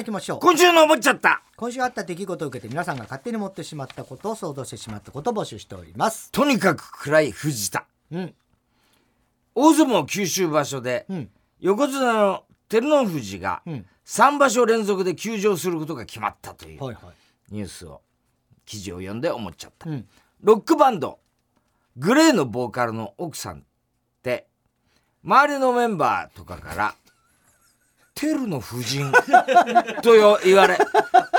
行きましょう。今週の思っちゃった。今週あった出来事を受けて皆さんが勝手に持ってしまったことを想像してしまったことを募集しております。とにかく暗い藤田。うん。大相撲九州場所で、うん。横綱の照ノ富士がうん。3場所連続で休場することが決まったというニュースを記事を読んで思っちゃった、うん。ロックバンドグレーのボーカルの奥さんって周りのメンバーとかから「テルの夫人」とよ言われ。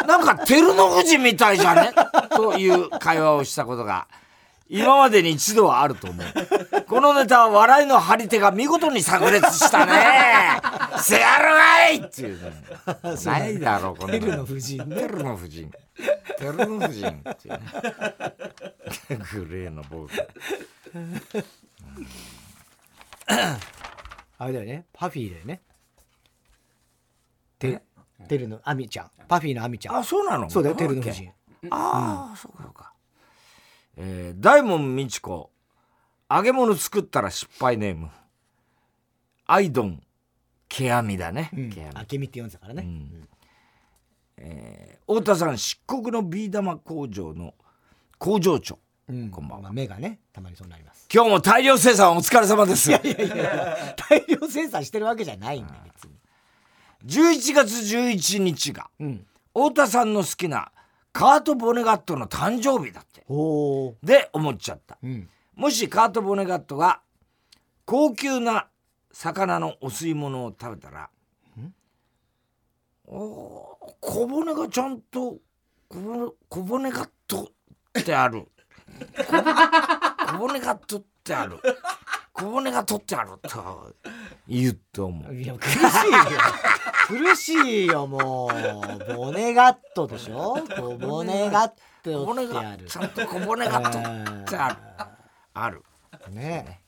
なんかテルの夫人みたいじゃね？という会話をしたことが。今までに一度はあると思う。このネタは笑いの張り手が見事に炸裂したね。せやるがい！っていうねないだろうこんなテルの夫人ね。テルの夫人。テルの夫人。っていう。ねグレーのボーカル。あれだよね。パフィーだよねテテルのアミちゃん。パフィーのアミちゃん。あそうなの？そうだよテルの夫人。ああ、そうかそうか。えー、大門みち子。揚げ物作ったら失敗ネーム。アイドンケアミだね、うん。ケアミ。あけみって読んでたからね、えー太田さん漆黒のビー玉工場の工場長。うん。こんばんは。まあ、目がねたまにそうなります。今日も大量生産お疲れ様です。いやいや大量生産してるわけじゃないんだよ別に11月11日がうん。太田さんの好きなカート・ボネガットの誕生日だって。で思っちゃった。うん。もしカート・ボネガットが高級な魚のお吸い物を食べたらおー小骨がちゃんと小骨小骨ガットってある。小 骨小骨ガットってある。小骨が取ってあると言うと思う。いや苦しいよ苦しいよもう。ボネガットでしょ？ボネガッ小ト骨ってある。がちゃんと小骨が取ってある。あるね。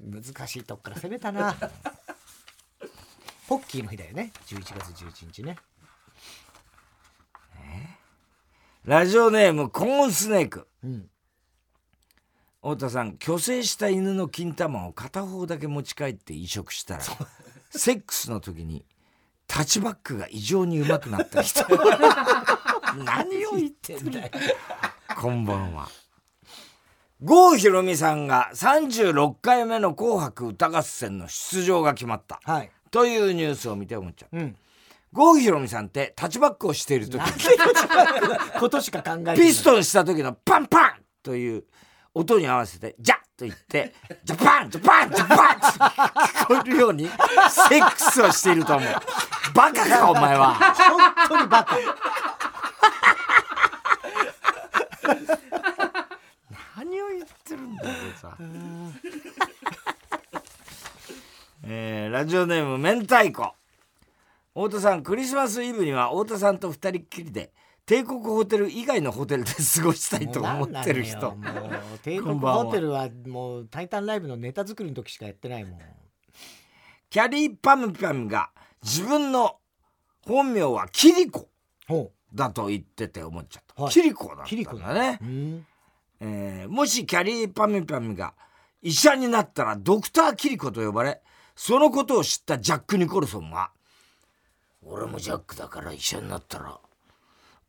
難しいとこから攻めたな。ポッキーの日だよね。11月11日ね。ラジオネームコーンスネーク。うん。太田さん虚勢した犬の金玉を片方だけ持ち帰って移植したらセックスの時にタッチバックが異常に上手くなった人。何を言ってんだよ。こんばんは。郷ひろみさんが36回目の「紅白歌合戦」の出場が決まった。はい。というニュースを見て思っちゃううん。郷ひろみさんってタッチバックをしている時。ことしか考えてないピストンした時のパンパンという音に合わせて「ジャッ!」と言って「ジャパンジャパンジャパン!」って聞こえるようにセックスをしていると思うバカかお前は本当にバカ何を言ってるんだよさえーラジオネーム明太子太田さんクリスマスイブには太田さんと二人っきりで帝国ホテル以外のホテルで過ごしたいと思ってる人。帝国ホテルはもう「タイタンライブ」のネタ作りの時しかやってないもん。キャリーパムパムが自分の本名はキリコほだと言ってて思っちゃった、はい。キリコだったキリコんだね。う、うんえーもしキャリーパムパムが医者になったらドクターキリコと呼ばれそのことを知ったジャック・ニコルソンは「俺もジャックだから医者になったら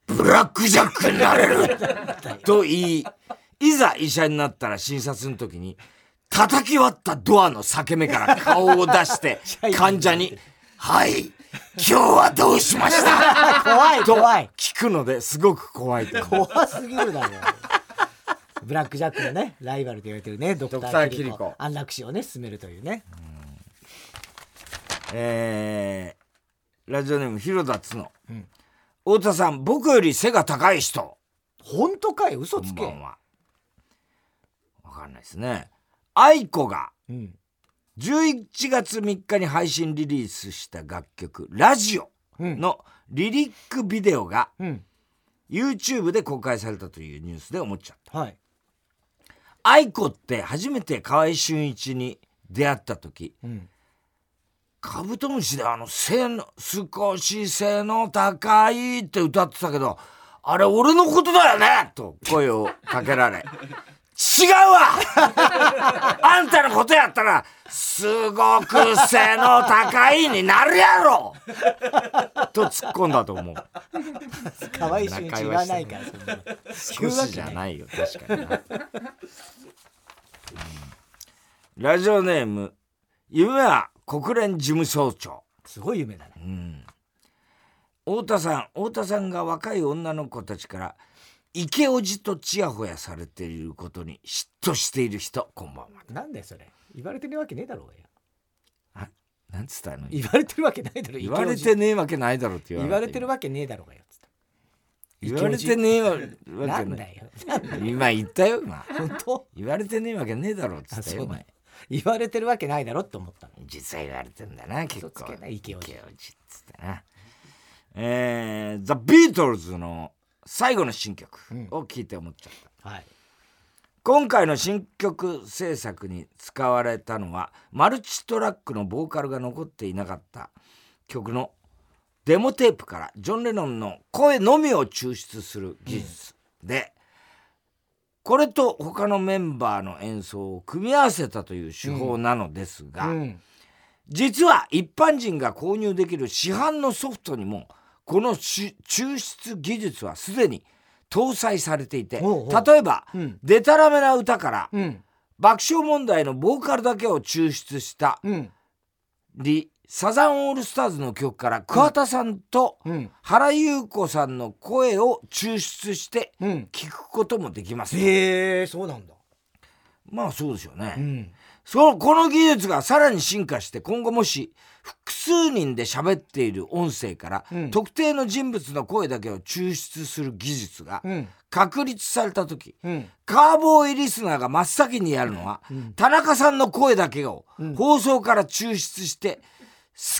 ブラックジャックになれる!」と言いいざ医者になったら診察の時に叩き割ったドアの裂け目から顔を出して 患者に「はい今日はどうしました? 」怖いと怖い。聞くのですごく怖い怖すぎるだろ。ブラックジャックのねライバルと言われてるねドクターー・キリコ。コ安楽死をね進めるというね。えーラジオネーム広田つの、ん太田さん僕より背が高い人。本当かい？嘘こつけ。んばんは。わかんないですね。愛子がうん。11月3日に配信リリースした楽曲「ラジオ」のリリックビデオがうん。YouTube で公開されたというニュースで思っちゃった。はい。愛子って初めて河合俊一に出会った時うんカブトムシであの背の少し背の高いって歌ってたけどあれ俺のことだよね！と声をかけられ。違うわ！あんたのことやったら、すごく背の高いになるやろ！と突っ込んだと思う。可愛い瞬間言わないから、そんなの少しじゃないよ、確かにな。ラジオネーム、夢は国連事務総長。すごい夢だね。太田さん太田さんが若い女の子たちから池おじとちやほやされていることに嫉妬している人こんばんはなんだよ、それ。言われてるわけねえだろうがよ。あなんつったの？言われてるわけないだろ、言われてねえわけないだろって言われてるわけねえだろうがよ。言われてねえわけないだよ。なんだよ今言ったよ今本当？言われてねえわけねえだろっつったよお前言われてるわけないだろって思ったの。実は言われてんだな結構嘘つけない池おじ池おじっつってな。えー、ザ・ビートルズの最後の新曲を聴いて思っちゃった、はい。今回の新曲制作に使われたのはマルチトラックのボーカルが残っていなかった曲のデモテープからジョン・レノンの声のみを抽出する技術で、これと他のメンバーの演奏を組み合わせたという手法なのですが、うん。実は一般人が購入できる市販のソフトにもこのし抽出技術はすでに搭載されていて例えば、うんデタラメな歌から、うん。爆笑問題のボーカルだけを抽出したうん。りサザンオールスターズの曲から桑田さんとうん。原優子さんの声を抽出してうん。聞くこともできます、へえ、そうなんだ。まあそうでしょうね、うん。そのこの技術がさらに進化して今後もし複数人で喋っている音声から、うん特定の人物の声だけを抽出する技術がうん。確立された時、うん。カーボーイリスナーが真っ先にやるのは、田中さんの声だけを放送から抽出して好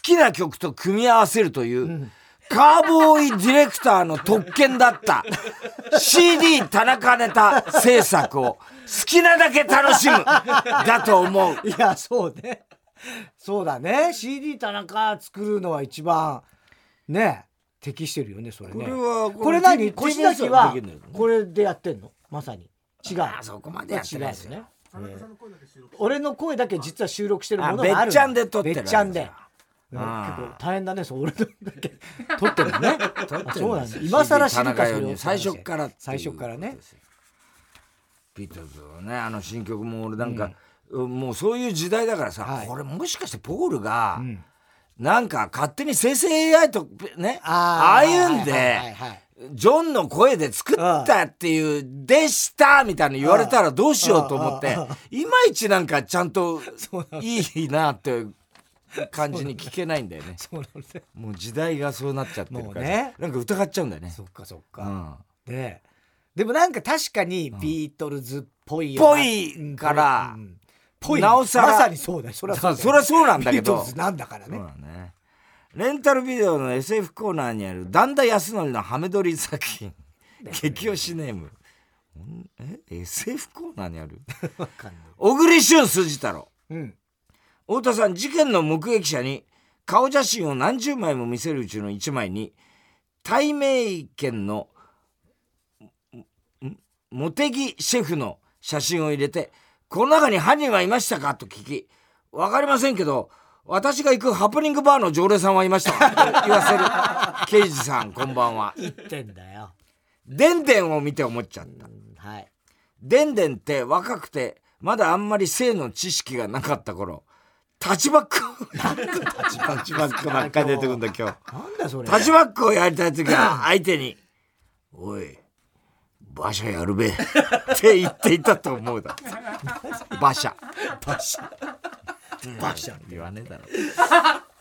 きな曲と組み合わせるという、カーボーイディレクターの特権だった CD 田中ネタ制作を好きなだけ楽しむだと思う。いや、そうね。そうだね。CD 田中作るのは一番、ね、適してるよね、それね。これはこれ何？越崎はこれでやってんの？まさに。違う。あそこまでやってないですね。俺の声だけ実は収録してるものあがあるのべっちゃんで撮ってるべっちゃんで。大変だね、そう俺のだけ。撮ってるのね。今更知るかそれ最初っから最初っからね。ビートルズのねあの新曲も俺なんか、もうそういう時代だからさ、はい。これもしかしてポールが、ん。なんか勝手に生成 AI とねああいうんではいジョンの声で作ったっていう「でした」みたいな言われたらどうしようと思っていまい。ちなんかちゃんといいなって感じに聞けないんだよね。そうなんだよ。もう時代がそうなっちゃってるから、ね。なんか疑っちゃうんだよね。そっかそっか。うん。ででもなんか確かにビートルズっぽいぽいからうん。ぽい。なおさらまさにそうだよ。そりゃそうそそうなんだけど。ビートルズなんだからね。そうだね。レンタルビデオの SF コーナーにある段田康則のハメ撮り作品。激推しネーム。んえ？SF コーナーにある？わかんない。小栗旬筋太郎。うん太田さん事件の目撃者に顔写真を何十枚も見せるうちの1枚に対名県のん茂木シェフの写真を入れて「この中に犯人はいましたか?」と聞き「分かりませんけど私が行くハプニングバーの常連さんはいました。か?」と言わせる。刑事さんこんばんは。言ってんだよ。でんでんを見て思っちゃった。うんはい。でんでんって若くてまだあんまり性の知識がなかった頃タッチバック。タッチバックばっかり出てくるんだ今日。なんだよそれ。タッチバックをやりたい時は相手に「おい馬車やるべ」って言っていたと思うだ。馬車。バシャバシャ言わねえだろ。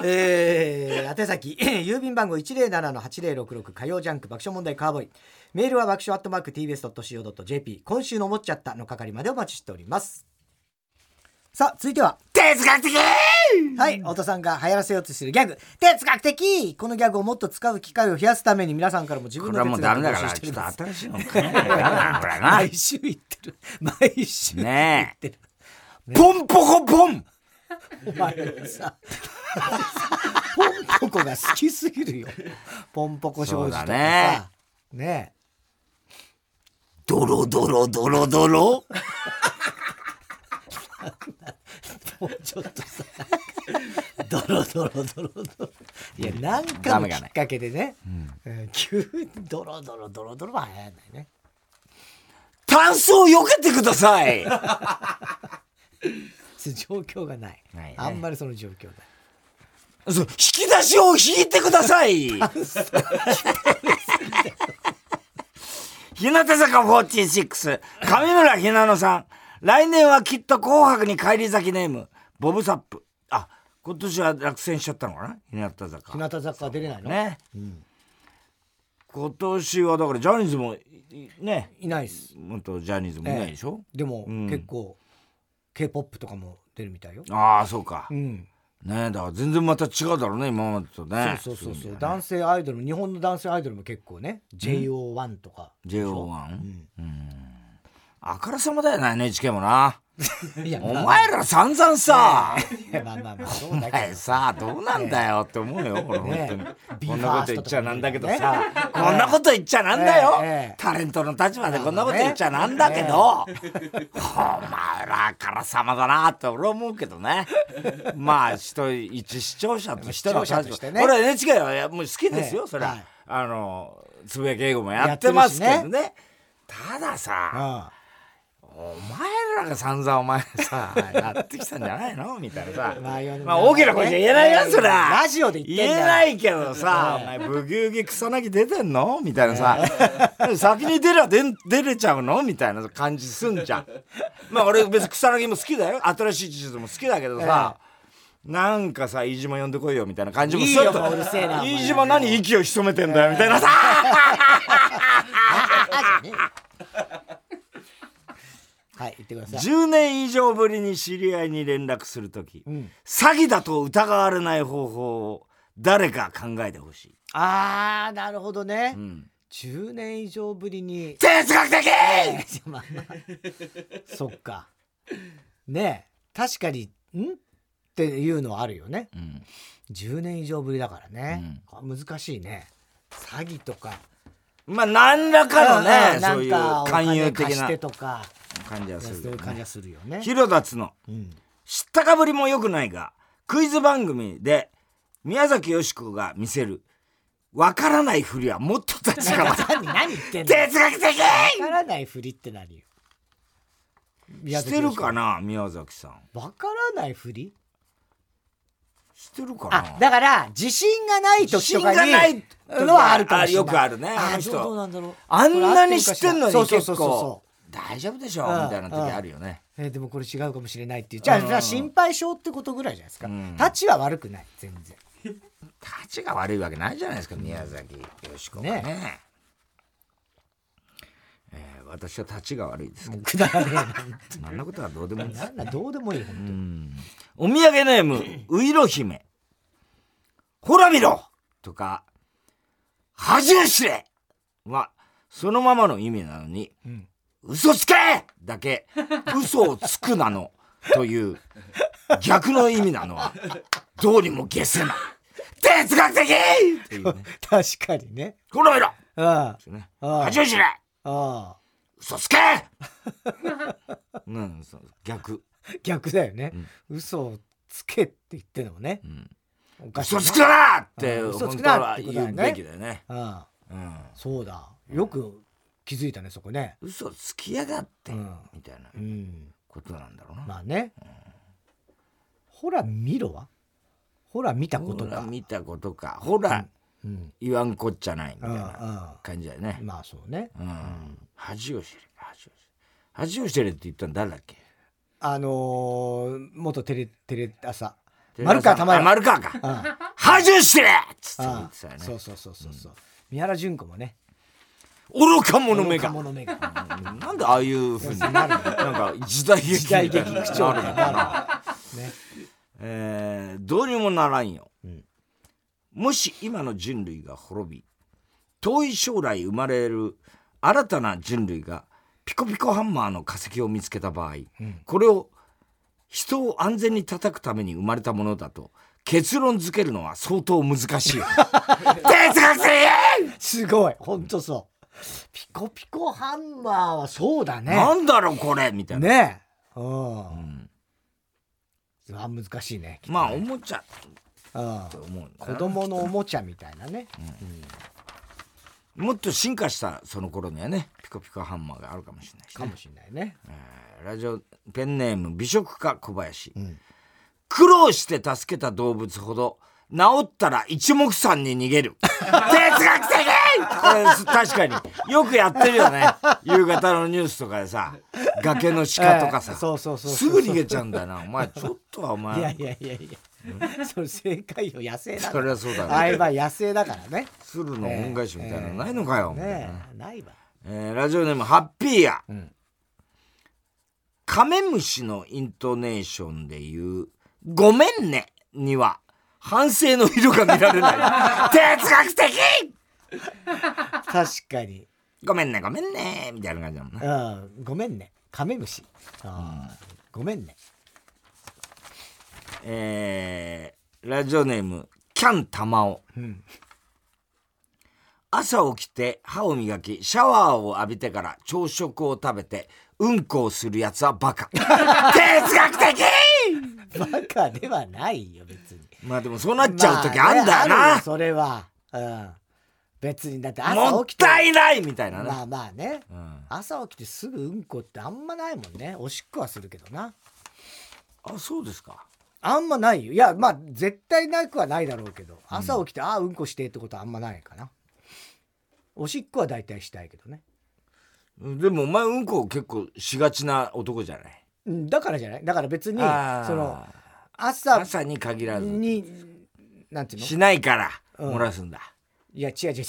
えー、宛先 郵便番号107-8066火曜ジャンク爆笑問題カーボーイ。メールは爆笑アットマーク TBS.CO.JP 今週の思っちゃったの係までお待ちしておりますさあ続いては。哲学的！はい太田さんが流行らせようとしているギャグ。哲学的！このギャグをもっと使う機会を増やすために皆さんからも自分のこれはもう哲学を募ダメだからちょっと新しいの考えななこれな毎週言ってる。毎週言ねってる。え。ポンポコポン！お前さポンポコが好きすぎるよ。ポンポコ少女とかさ。ね。ねドロドロドロドロ？もうちょっとさドロドロドロドロ。いやなんかのきっかけでね、うん。急にドロドロドロドロは流行らないね。タンスを避けてください。状況がない、ないね。あんまりその状況ない。そう引き出しを引いてください。日向坂46上村ひなのさん来年はきっと紅白に帰り咲きネーム。ボブサップ。あ今年は落選しちゃったのかな？日向坂。日向坂は出れないの、ね、今年はだからジャニーズもいね。いないっす。元ジャニーズもいないでしょ、でも、ん。結構 k p o p とかも出るみたいよ。ああそうか、うん。ねだから全然また違うだろうね今までとね。そうそうそうそう、ね。男性アイドル日本の男性アイドルも結構ね JO1 とか、JO1? うんあからさまだよな NHK もな。いやお前ら散々さ。あまあまあお前 さどうなんだよって思うよ俺本当に。ねこんなこと言っちゃなんだけどさ。ね。こんなこと言っちゃなんだよ。ええ。ええ。タレントの立場でこんなこと言っちゃなんだけど。お前らあからさまだなって俺は思うけどね。まあ人一視聴者としての視聴者としてね。俺は NHK はやもう好きですよええそれははい。あのつぶやき英語もやってますけどね。たださあお前らが散々お前さやってきたんじゃないの？みたいなさ。まあまあ大きな声じゃ言えないよそりゃラジオで言ってんだよ言えないけどさお前ブギウギ草薙出てんのみたいなさ先に出りゃ出れちゃうのみたいな感じすんじゃんまあ俺別に草薙も好きだよ新しい地図も好きだけどさなんかさ飯島呼んでこいよみたいな感じもすると飯島何息を潜めてんだよみたいなさはい言ってください。10年以上ぶりに知り合いに連絡するとき、ん。詐欺だと疑われない方法を誰か考えてほしい、あーなるほどね、うん、10年以上ぶりに。哲学的！まあまあそっか。ねえ確かにん？っていうのはあるよね。うん。10年以上ぶりだからね、あ難しいね。詐欺とかまあ何らかのね、うんそういう勧誘的な。とか。感じはするよね。感じはするよね。広田つの。うん。知ったかぶりも良くないがクイズ番組で宮崎美子が見せるわからないふりはもっと立ちが何何言ってんの？哲学的！わからないふりって何よ？してるかな宮崎さん。わからないふり？してるかな？あだから自信がない時とかに自信がないのはあるかもしれない。よくあるねああの人。どうなんだろう。あんなに知ってんのにそうそう結そうそう。構大丈夫でしょうんみたいな時あるよね。えーでもこれ違うかもしれないっていう。じゃあじゃあ心配性ってことぐらいじゃないですか。ん。タチは悪くない全然。立ちが悪いわけないじゃないですか宮崎美子がね。ね。えー私は立ちが悪いですけもうくだらねえなどあんなことはどうでもいい。ですなんだどうでもいい本当に。お土産ネームういろ姫。ほら見ろとか恥を知れ。はそのままの意味なのに、ん。嘘つけだけ嘘をつくなの。という逆の意味なのはどうにも消せない。哲学的っていうね。確かにね。ほら見ろ。あですよね。あ恥を知れ。ああ嘘つけ！うんそう逆。逆だよね、嘘をつけって言ってんのもね、おかしいな。嘘つくなってうん嘘つくなはって言うべきだよね。ああうん。そうだ。よく気づいたねそこね。嘘つきやがって、うん。みたいなうん。ことなんだろうな、まあね、ほら見ろは？ほら見たことほらか見たことか。ほら、うん言わんこっちゃないみたいうんな感じだよね。うん。まあそうね、うん、恥を知れ恥を知れ。恥を知れって言ったの誰だっけ？あのー、元テレテレ朝。丸川玉あ丸川か。恥を知れっつって言あ。ってたよね。そうそうそうそうそう、三原純子もね。愚か者めが。なんでああいうふうになんか時代劇時代劇口調あるのかな。ね。えーどうにもならんよ、んもし今の人類が滅び遠い将来生まれる新たな人類がピコピコハンマーの化石を見つけた場合、これを人を安全に叩くために生まれたものだと結論付けるのは相当難しい。哲学的すごい。本当そう。ピコピコハンマーはそうだね。なんだろうこれ！みたいな、ね。えうん、うんあ難しいね。まあおもちゃ思うん子供のおもちゃみたいなね、もっと進化したその頃にはねピコピコハンマーがあるかもしれないし、ね。かもしれないね。えーラジオペンネーム美食家小林、ん。苦労して助けた動物ほど治ったら一目散に逃げる。哲学的！これ確かに。よくやってるよね。夕方のニュースとかでさ崖の鹿とかさ、ええそうそうそうそうすぐ逃げちゃうんだよな。お前ちょっとはお前。いやいやいやいやそれ正解よ野生だから。それはそうだあね。れは野生だからね。鶴の恩返しみたいなのないのかよ、みたいなね。えないわ。えーラジオネームハッピーや、ん。カメムシのイントネーションで言う「ごめんね」には反省の色が見られない。哲学的！確かに。ごめんねごめんねみたいな感じだもんねうん。ごめんね。カメムシ。あー。ごめんねえーラジオネームキャンタマオ、ん。朝起きて歯を磨きシャワーを浴びてから朝食を食べてうんこをするやつはバカ。哲学的！バカではないよ別に。まあでもそうなっちゃう時あんだよな、まあねそれは。うん。別にだって朝もっ起きて。たいないみたいなね、まあまあね。うん。朝起きてすぐうんこってあんまないもんね。おしっこはするけどな。あそうですかあんまないよ。いやまあ絶対なくはないだろうけど。朝起きて、ああうんこしてってことはあんまないかな。おしっこは大体したいけどね。でもお前うんこ結構しがちな男じゃない？うんだからじゃない？だから別にあー。その朝朝に限らず。になんていうの？しないからうん。漏らすんだ、いや違う違う違う違う。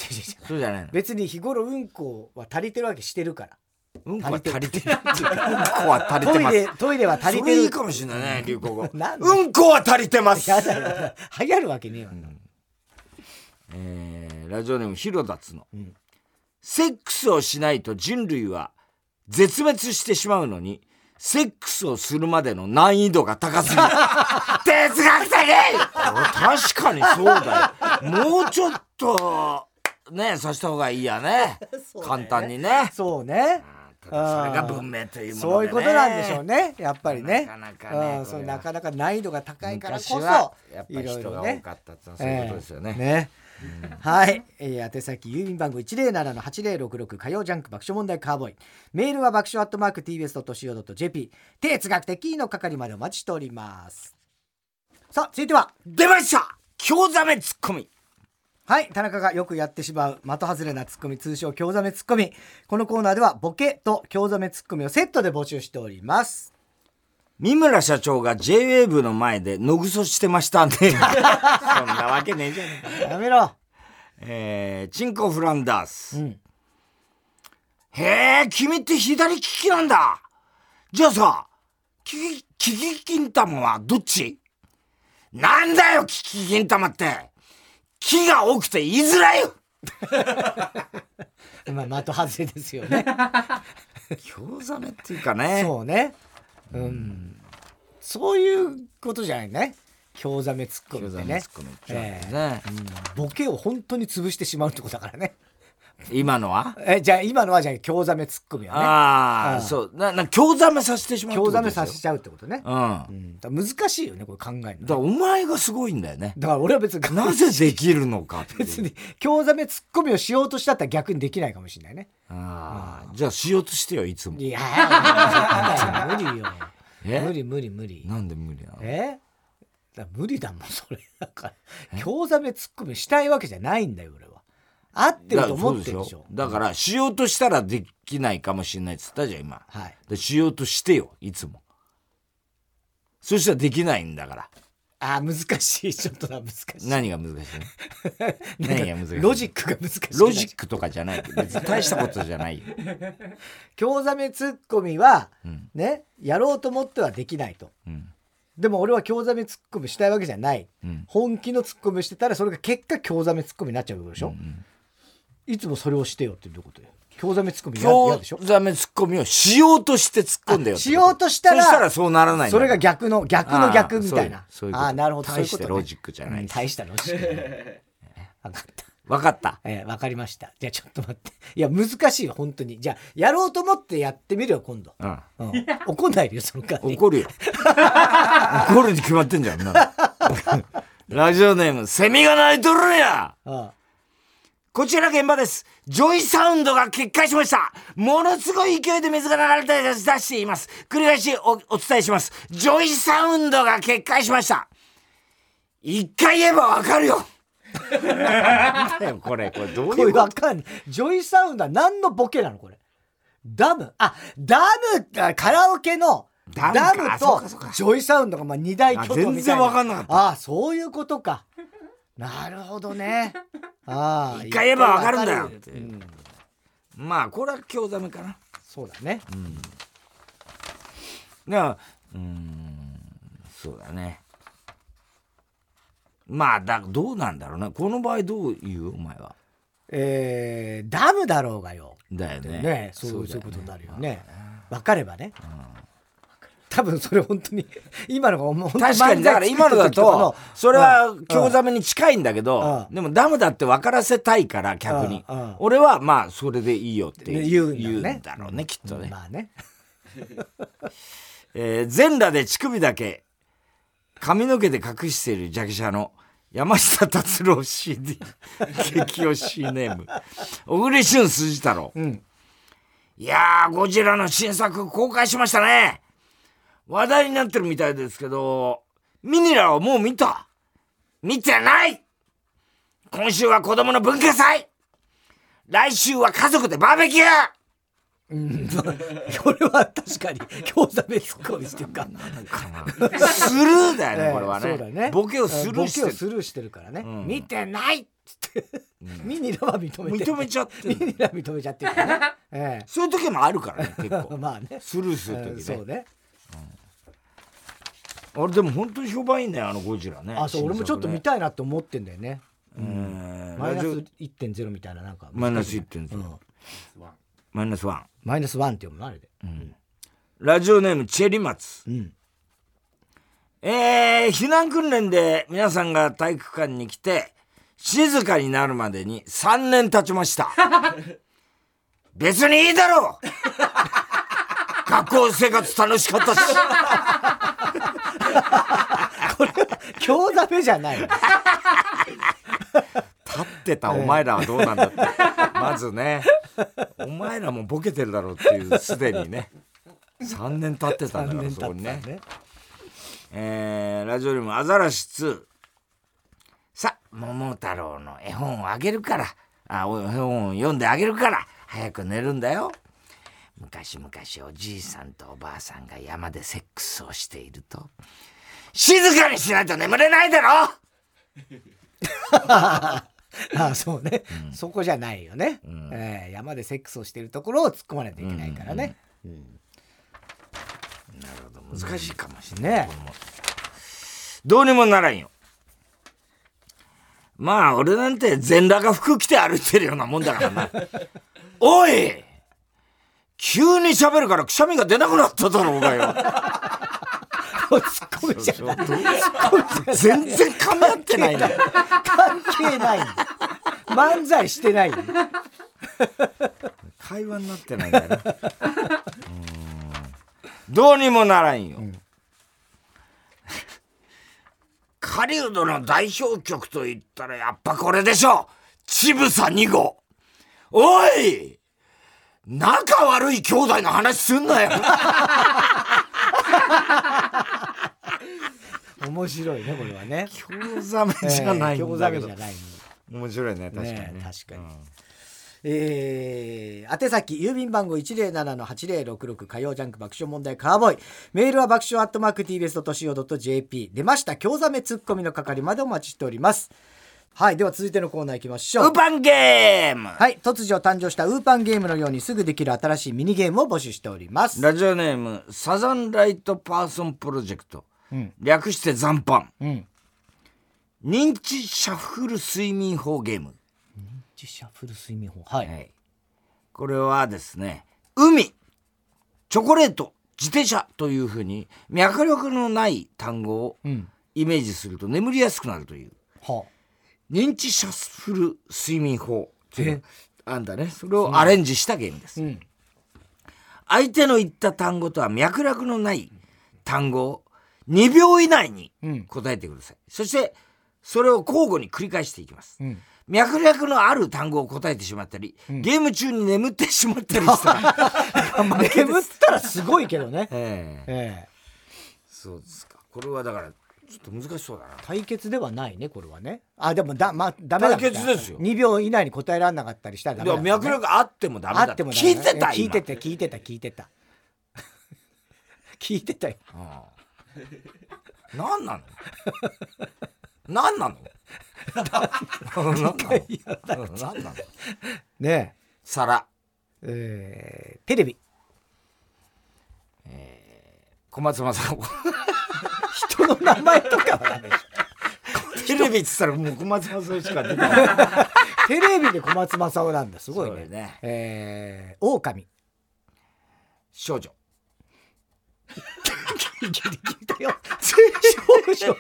そうじゃないの？別に日頃うんこは足りてるわけしてるからうんこは足足りてる。うんこは足りトイてますレトイレは足りそてる。れいいかもしれないね流行語。うんこは足りてます。やだよ流行るわけねえよ、えーラジオネームひろだつの、ん。セックスをしないと人類は絶滅してしまうのにセックスをするまでの難易度が高すぎる。哲学的！確かにそうだよ。もうちょっとねさした方がいいやね。ね。簡単にね。そうねそれが文明というもので、ね、そういうことなんでしょうね。やっぱりね。なかなかねうん、なかなか難易度が高いからこそやっぱいろいり人が多かったってのはそういうことですよね、ええ。ね。はい、えー、宛先郵便番号107-8066火曜ジャンク爆笑問題カーボーイ。メールは爆笑アットマーク TBS.CO.JP 哲学的の係までお待ちしております。さあ続いては出ました!京ザメツッコミはい田中がよくやってしまう的外れなツッコミ通称京ザメツッコミ。このコーナーではボケと京ザメツッコミをセットで募集しております。三村社長が JWAVE の前で野ぐそしてましたねそんなわけねえじゃねえか。やめろ。えー、チンコフランダース、ん。へえ君って左利きなんだ。じゃあさキキキキ金玉はどっち？なんだよキキ金玉って木が多くて言いづらいよ。まあ的外れですよね。京ザメっていうかね。そうね。うん。そういうことじゃないね。京ザメツッコミ京ザメってね。ツッコミってね、ボケを本当に潰してしまうってことだからね今のは？えじゃあ今のはじゃあ京ザメツッコミはね。ああ、うん。そう。なな京ザメさせてしまうってこ京ザとですよメさせちゃうってことね、ううん、だから難しいよねこれ考えるのね。らお前がすごいんだよね。だから俺は別に。なぜできるのかっていう。別に京ザメツッコミをしようとしたったら逆にできないかもしれないね。ああじゃあしようとしてよいつも。いやー無理よ。え？無理無理無理。なんで無理なの？え？だから無理だもんそれ。だから京ザメツッコミしたいわけじゃないんだよ俺は合ってると思ってるでしょ。だからしようとしたらできないかもしれないっつったじゃん今。はい。でしようとしてよいつも。そしたらできないんだから。あー難しい。ちょっとな難しい。何が難しいの？何が難しいロジックが難しい。ロジックとかじゃない。別に大したことじゃないよ。京ザメツッコミは、ん。ねやろうと思ってはできないと。うん。でも俺は京ザメツッコミしたいわけじゃない、うん。本気のツッコミをしてたらそれが結果京ザメツッコミになっちゃうでしょ、んいつもそれをしてよってどういうこと？よ京ザメツッコミ嫌嫌でしょ京ザメツッコミをしようとして突っ込んでよしようとしたらそしたらそうならないんだ。それが逆の逆の逆みたいなあーそういうそういうこと。あーなるほど。大してそういうことね。ロジックじゃないうん大したロジック。分かった。分かった。えー、わかりました。じゃあちょっと待って。いや、難しいわ、本当に。じゃあ、やろうと思ってやってみるよ、今度。うん。うん、怒んないでよ、その代わり。怒るよ。怒るに決まってんじゃんな ラジオネームセミが鳴いとるんや。あこちら現場です。 JOYSOUNDが決壊しました。ものすごい勢いで水が流れて出しています。繰り返しおお伝えします。 JOYSOUNDが決壊しました。一回言えばわかるよ。これ、これどういうこと？わかんない。 JOYSOUNDは何のボケなの、これ？ダム？あ、ダムあカラオケのダダムと JOYSOUNDがまあ二大巨頭みたいな。あ全然わかんなかったあそういうことか。なるほどね。ああ。一回言えばわかるんだようんまあ、これは興ざめかな。そうだね。いや、うーん、そうだね。まあ、だ、どうなんだろうな。この場合どう言う？お前は。えー、ダムだろうがよ。だよね。ねそういうことになるよね。分かればね。多分それ本当に 今のがもう確かに、だから今のだと、それは興ざめに近いんだけど、うん。でもダムだって分からせたいから、逆に。俺は、まあ、それでいいよってね言言うんだろうねきっとね。まあね。えー全裸で乳首だけ髪の毛で隠しているジャケ写の山下達郎 CD 激推しネーム。小栗旬筋太郎、ん。いやーゴジラの新作公開しましたね話題になってるみたいですけどミニラはもう見た？見てない？今週は子供の文化祭？来週は家族でバーベキュー？これは確かに興ざめツッコミっていうか。スルーだよね、ええこれはねそうだね。ボケをスルーしてボケをスルーしてるからね。ん見てないっつって。ミニラは認めてる。認めちゃってるミニラは認めちゃってるからね。えそういう時もあるからね結え構 まあね。スルーする時ねうんそうね。あれでも本当に評判いいねあのゴジラね。あ、そう、俺もちょっと見たいなって思ってんだよね。うん。マイナスラジオ1.0みたいななんか。マイナス1.0うん。マイナスワン。マイナス1って読むのあれで。ラジオネームチェリマツ。うん。えー、避難訓練で皆さんが体育館に来て静かになるまでに3年経ちました。別にいいだろう。学校生活楽しかったし興ざめじゃない。立ってたお前らはどうなんだって、まずね。お前らもボケてるだろうっていうすでにね。3年経ってたんだ3からそこにね。えーラジオネームアザラシ2さ桃太郎の絵本をあげるから。あお絵本を読んであげるから。早く寝るんだよ昔々おじいさんとおばあさんが山でセックスをしていると静かにしないと眠れないだろ！あそうね、そこじゃないよね、えー山でセックスをしているところを突っ込まないといけないからね、難しいかもしれない、ね。どうにもならんよ。まあ俺なんて全裸が服着て歩いてるようなもんだからな。おい急に喋るからくしゃみが出なくなっただろうがよ。突っ込めちゃう全然噛み合ってないね関係ない。漫才してない。会話になってないんだよなうん。どうにもならんよ、狩人の代表曲と言ったらやっぱこれでしょ。ちぶさ2号。おい仲悪い兄弟の話すんなよ。面白いねこれはね。興ざめじゃない興ざめじゃない面白いね確かにね。ね確かに。えー、宛先郵便番号107-8066火曜ジャンク爆笑問題カーボーイ。メールは爆笑アットマーク TBS.CO.JP 出ました興ざめツッコミの係までお待ちしておりますはいでは続いてのコーナー行きましょう。ウーパンゲーム。はい突如誕生したウーパンゲームのようにすぐできる新しいミニゲームを募集しております。ラジオネームサザンライトパーソンプロジェクト、うん。略して残飯。うん。認知シャッフル睡眠法ゲーム、シャッフル睡眠法。はい、はい、これはですね海。チョコレート自転車というふうに脈力のない単語をうん。イメージすると眠りやすくなるという。は認知シャッフル睡眠法っていうあんだね。それをアレンジしたゲームです、うん。相手の言った単語とは脈絡のない単語を2秒以内にうん。答えてください、そしてそれを交互に繰り返していきます、うん。脈絡のある単語を答えてしまったり、ゲーム中に眠ってしまったりしたら。眠ったらすごいけどね。ええ。ええ。そうですか。これはだからちょっと難しそうだな。対決ではないねこれはね。あでもだまあダメだ対決ですよ。2秒以内に答えられなかったりしたらダメだね。脈絡あってもダメだあってもダメだ。聞いてた聞いて今た聞いてた聞いてた。聞いてたよ。ああ。何なの？何なの？何なの？何なの？ね皿。ええーテレビ。小松政子人の名前とか。はダメでしょテレビっつったらもう小松政子しか出てこない。テレビで小松政夫なんだ。すごいね。ね。えー、狼。少女。ギリギリだよ。少女。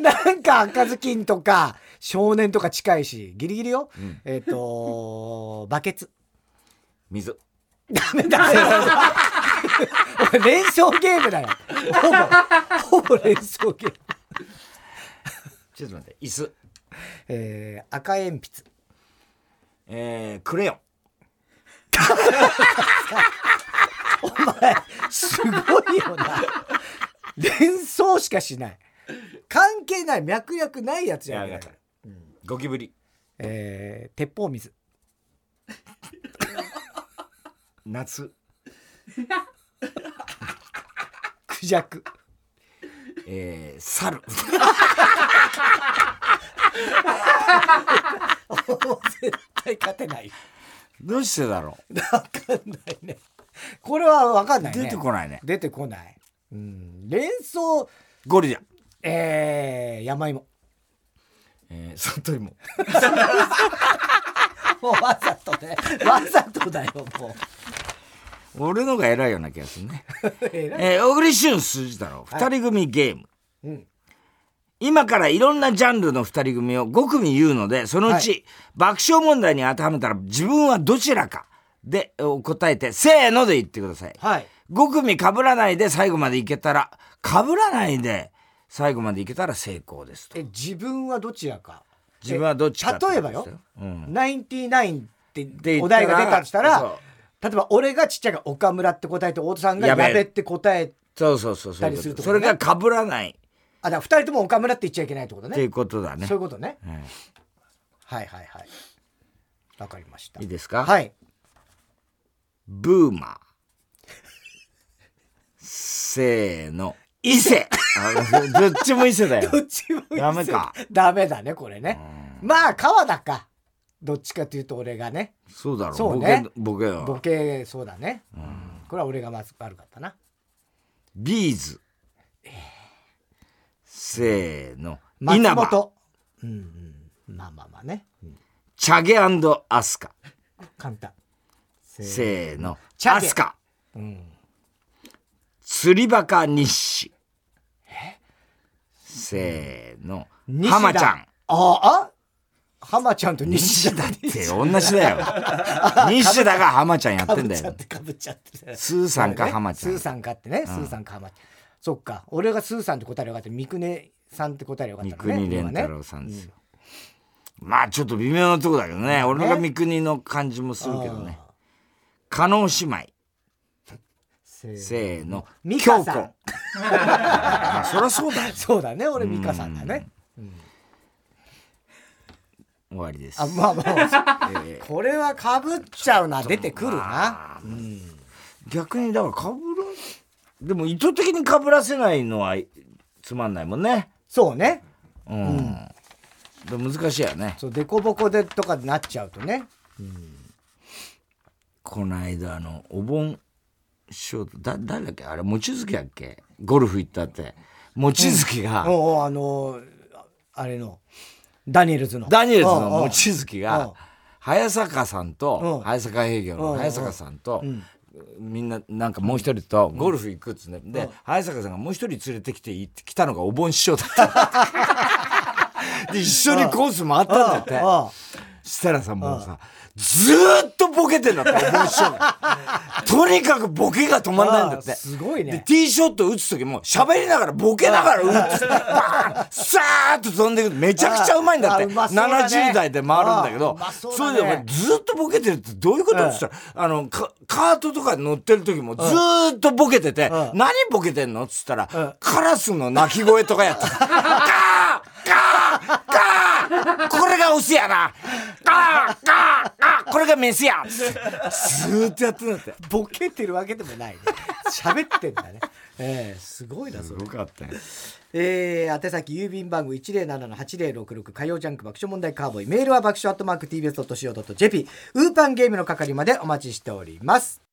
なんか赤ずきんとか少年とか近いしギリギリよ、ん。えっ、とバケツ。水。ダメだ 連想ゲームだよ。ほぼほぼ連想ゲーム。ちょっと待って椅子。えー、赤鉛筆。えー、クレヨン。すごいよな。連想しかしない。関係ない脈略ないやつやねいやゴキブリ。えー、鉄砲水。夏クジャク。えー、猿。絶対勝てない。どうしてだろ分かんないね。これは分かんなういね。出てこないね。出てこない。うん。連想。ゴリラ。えー、山芋。えー、里芋。もうわざとね。わざとだよも俺のが偉いような気がするね。うえ小栗旬筋太郎二人組ゲーム、うん。今からいろんなジャンルの二人組を5組言うのでそのうち、はい。爆笑問題に当てはめたら自分はどちらかでお答えてせーので言ってください。はい。5組被らないで最後までいけたら被らないで最後までいけたら成功ですと。え自分はどちらか。自分はどっちか例えばよ。うん。ナインティナインってでお題が出たとしたら例えば俺がちっちゃいが岡村って答えて太田さんがやべって答えそうそうそうたりすることね。れが被らない。あだから二人とも岡村って言っちゃいけないってことね。っていうことだね。そういうことね。はいはいはいはい。わかりました。いいですか？はい。ブーマー。せーの。伊勢。あどっちも伊勢だよ。どっちもいいダメか。ダメだねこれね。まあ川田かどっちかというと俺がねそうだろう。そうねボケ、ボケボよ。ケそうだね、これは俺がまず悪かったなビーズ。せーの。松稲葉。本うんうんまあまあまあね、うんチャゲアスカ。簡単せーの。チャスカ。うん釣りバカ日誌。せーの。浜ちゃん。ああ？浜ちゃんと西田って。同じだよ。西田が浜ちゃんやってんだよ。かぶっちゃっ。てかぶっちゃってスーさんか浜ちゃん。スーさんかってね、スーさんか浜ちゃん。そっか。俺がスーさんって答えればよかった三國さんって答えればよ。かったのね三國連太郎さんですよ。まあちょっと微妙なとこだけどね。俺が三國の感じもするけどね。加納姉妹。せーの。美香さん。そりゃそうだよ。そうだね。俺美香さんだね終わりです。あまあまあ。えーこれはかぶっちゃうな。出てくるな。まあ逆にだからかぶらでも意図的にかぶらせないのはつまんないもんね。そうね。うん。でも難しいよね。そうデコボコでとかになっちゃうとね。この間あのお盆ショートだ誰だっけ？あれ望月だっけ？ゴルフ行ったって。望月が、おうおうあのああれのダニエルズの。ダニエルズの望月うん。が早坂さんうとん。早坂営業うん。の早坂さんとん。みんななんかもう一人とゴルフ行くっつねで早坂さんがもう一人連れてきて来たのがお盆師匠だった。で一緒にコース回ったんだってああしたらさもうさずーっとボケてんだって面白いとにかくボケが止まんないんだって。すごいでねティーショット打つ時も喋りながらボケながら打つ。バーンさーっと飛んでいく。めちゃくちゃうまいんだって。ね。70代で回るんだけどそうそれでお前ずーっとボケてるってどういうことって言ったらあのカカートとか乗ってる時もずーっとボケててうん。何ボケてんのっつったらん。カラスの鳴き声とかやってた。ガーガーガーこれがオスやなガーガーガーこれがメスやずーっとやってんだって。ボケてるわけでもないね。喋ってんだね。ええすごいなそれ。かったよえー、宛先郵便番号107-8066火曜ジャンク爆笑問題カーボーイ。メールは爆笑アットマーク TBS.CO.JP ウーパンゲームの係までお待ちしております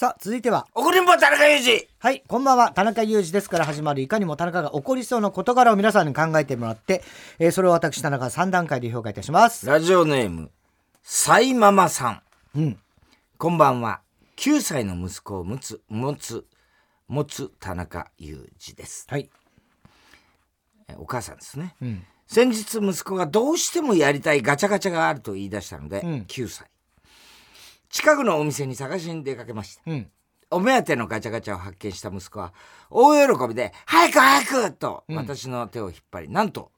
さあ続いては怒りんぼ田中裕二はいこんばんは田中裕二ですから始まるいかにも田中が起こりそうな事柄を皆さんに考えてもらって、えーそれを私田中が3段階で評価いたしますラジオネーム、サイママさん。うんこんばんは。9歳の息子を持つ、持つ、持つ田中裕二です。はいえお母さんですね。うん先日息子がどうしてもやりたいガチャガチャがあると言い出したので、うん9歳。近くのお店に探しに出かけました。うん。お目当てのガチャガチャを発見した息子は、大喜びで、早く早くと、私の手を引っ張り、なんと、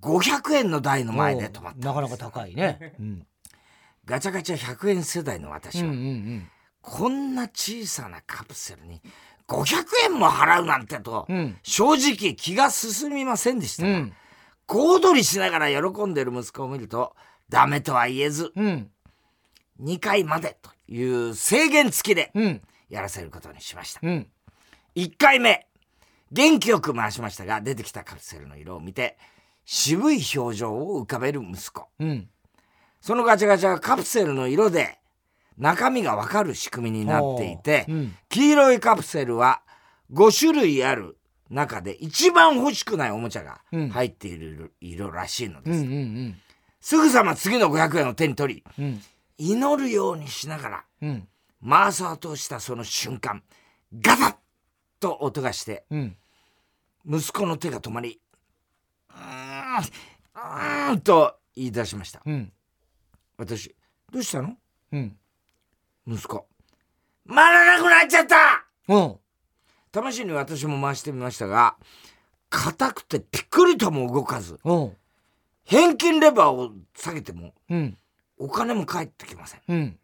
500円の台の前で止まった。なかなか高いね。うん。ガチャガチャ100円世代の私は、うんうんこんな小さなカプセルに500円も払うなんてと、うん。正直気が進みませんでしたが、うん。小躍りしながら喜んでる息子を見ると、ダメとは言えず、うん2回までという制限付きでうん。やらせることにしました。うん。1回目、元気よく回しましたが、出てきたカプセルの色を見て、渋い表情を浮かべる息子。うん。そのガチャガチャはカプセルの色で中身がわかる仕組みになっていて、ほううん。黄色いカプセルは5種類ある中で一番欲しくないおもちゃがうん。入っている色らしいのです。うんうんすぐさま次の500円を手に取り、うん祈るようにしながらうん。回そうとしたその瞬間、ガタッと音がして、うん。息子の手が止まり、うーん、うーんと言い出しました。うん。私、どうしたの？うん。息子。回らなくなっちゃった！うん。試しに私も回してみましたが、硬くてピクリとも動かず、うん。返金レバーを下げてもうんお金も返ってきません。うん。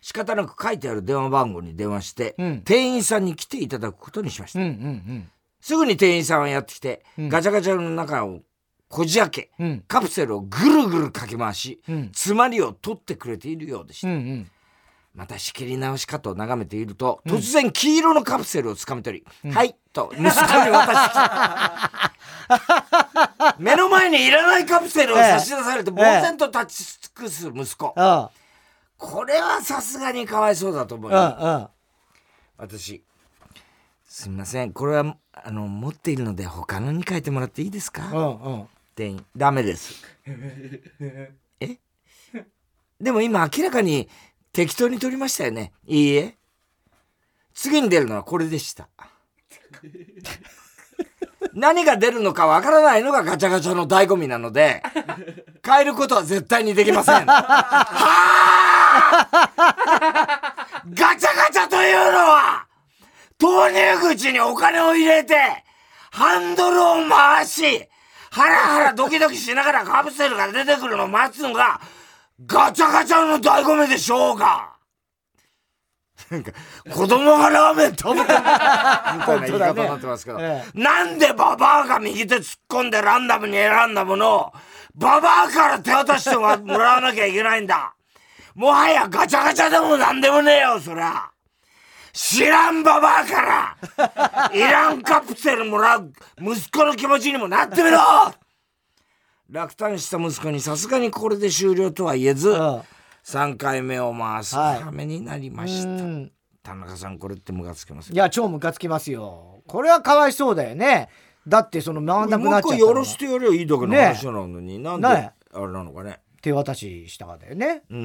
仕方なく書いてある電話番号に電話して、うん。店員さんに来ていただくことにしました。うんうんすぐに店員さんはやってきて、うん。ガチャガチャの中をこじ開け、うん。カプセルをぐるぐるかき回し、うん。詰まりを取ってくれているようでした。うんうん。また仕切り直しかと眺めていると、突然黄色のカプセルをつかみ取り、はい、と息子に渡して、目の前にいらないカプセルを差し出されて、呆然と立ち尽くす息子。あこれはさすがにかわいそうだと思いあます。ああ私、すみません、これは、あの、持っているので他のに書いてもらっていいですか？店員、ダメです。え？でも今明らかに適当に取りましたよね。いいえ。次に出るのはこれでした。何が出るのかわからないのがガチャガチャの醍醐味なので、変えることは絶対にできません。はあガチャガチャというのは、投入口にお金を入れて、ハンドルを回し、ハラハラドキドキしながらカプセルが出てくるのを待つのが、ガチャガチャの醍醐味でしょうが。なんか、子供がラーメン食べてるみたいな言い方になってますけど、えなんでババアが右手突っ込んでランダムに選んだものを、ババアから手渡してもらわなきゃいけないんだ。もはやガチャガチャでもなんでもねえよ、そりゃ。知らんババアから、いらんカプセルもらう息子の気持ちにもなってみろ。落胆した息子にさすがにこれで終了とは言えず、うん3回目を回すはい。羽目になりまうした。ん。田中さん、これってムカつきますよ。いや超ムカつきますよ。これはかわいそうだよね。だってその回んなくなっちゃったの一回やらしてやりゃいいだけのね話なのに、なんであねれなのかね。手渡ししたからだよね。うん。う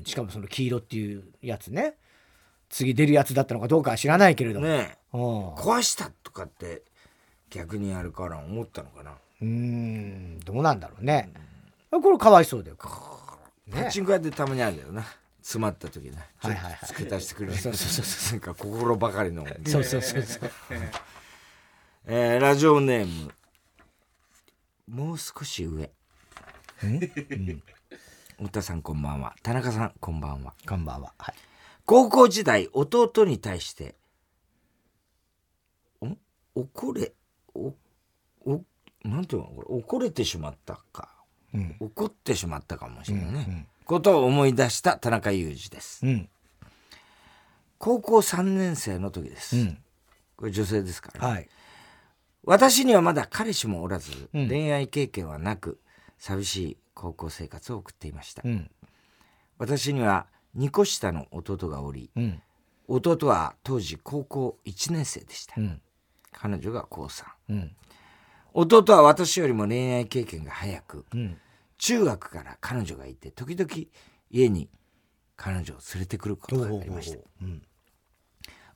ん。しかもその黄色っていうやつね。次出るやつだったのかどうかは知らないけれども、ね壊したとかって逆にやるから思ったのかな。うーん。どうなんだろうね、これかわいそうだよパチンコ屋でたまにあるんだよな。詰まった時ね。はいはいはい。付け足してくれる。そうそうそうなんか心ばかりのそうそうそうそう。えーラジオネームもう少し上。太田さんこんばんは。田中さんこんばんは。こんばんは。はい。高校時代弟に対してん怒れおおなんていうの？これ怒れてしまったか、うん怒ってしまったかもしれないね、うんことを思い出した田中裕二です。うん。高校3年生の時です、うん。これ女性ですから、ねはい。私にはまだ彼氏もおらず、うん。恋愛経験はなく寂しい高校生活を送っていました、うん。私には2個下の弟がおりうん。弟は当時高校1年生でした、うん。彼女が高3うん弟は私よりも恋愛経験が早くうん。中学から彼女がいて時々家に彼女を連れてくることがありました。うん。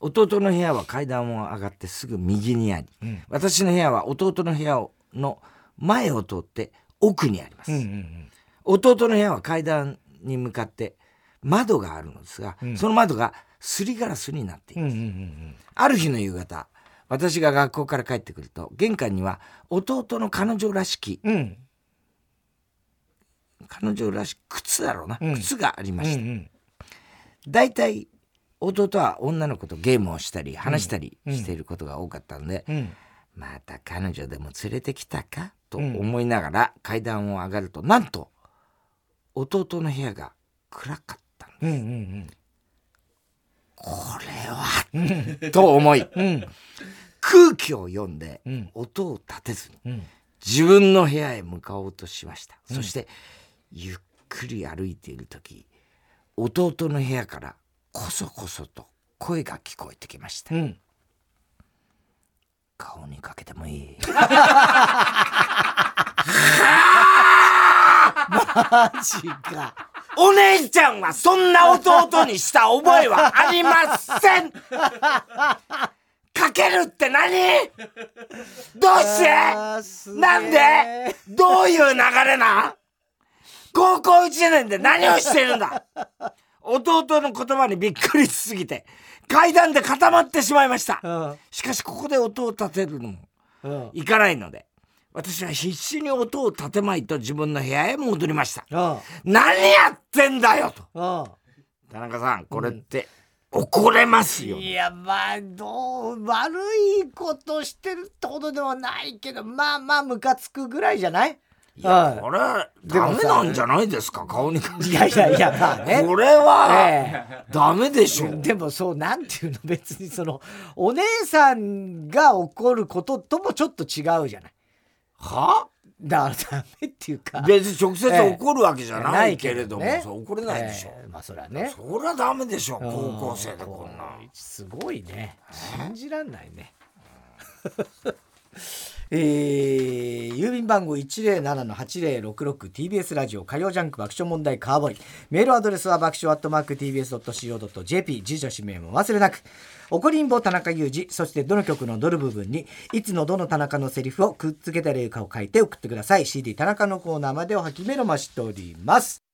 弟の部屋は階段を上がってすぐ右にあり、うん。私の部屋は弟の部屋の前を通って奥にあります、うんうん弟の部屋は階段に向かって窓があるのですが、うん。その窓がすりガラスになっています、うんうんうん。ある日の夕方私が学校から帰ってくると玄関には弟の彼女らしきうん。うん彼女らしき靴だろうな、うん。靴がありました、うん大体弟は女の子とゲームをしたり話したりしていることが多かったんで、うん。また彼女でも連れてきたかと思いながら階段を上がると、なんと弟の部屋が暗かったのうんうんこれはと思いうん空気を読んでうん音を立てずにうん。自分の部屋へ向かおうとしました、そしてゆっくり歩いている時弟の部屋からこそこそと声が聞こえてきました、うん。顔にかけてもいい？マジかお姉ちゃんはそんな弟にした覚えはありません。かけるって何？どうして？なんで？どういう流れな？ん高校1年で何をしてるんだ？弟の言葉にびっくりしすぎて階段で固まってしまいました。うん。しかしここで音を立てるのもうん。いかないので私は必死に音を立てまいと自分の部屋へ戻りました。うん何やってんだよと。うん田中さんこれって怒れますよ、いやまあどう悪いことしてるってことではないけどまあまあムカつくぐらいじゃない？いやこれはダメなんじゃないですか？顔にかいやいやいやまあね。これはえ。ダメでしょ、でもそうなんていうの？別にそのお姉さんが怒ることともちょっと違うじゃない？は？だからダメっていうか。別に直接怒るわけじゃないけれども、ねそう怒れないでしょ、ええ。まあそれはね。そりゃダメでしょうん。高校生でこんな。すごいね。信じらんないねえー郵便番号 107-8066TBS ラジオ火曜ジャンク爆笑問題カーボーイ。メールアドレスは爆笑アットマーク TBS.CO.JP 住所氏名も忘れなく。怒りんぼ田中裕二そしてどの曲のどの部分にいつのどの田中のセリフをくっつけた例かを書いて送ってください。CD 田中のコーナーまでおはきメロマしております。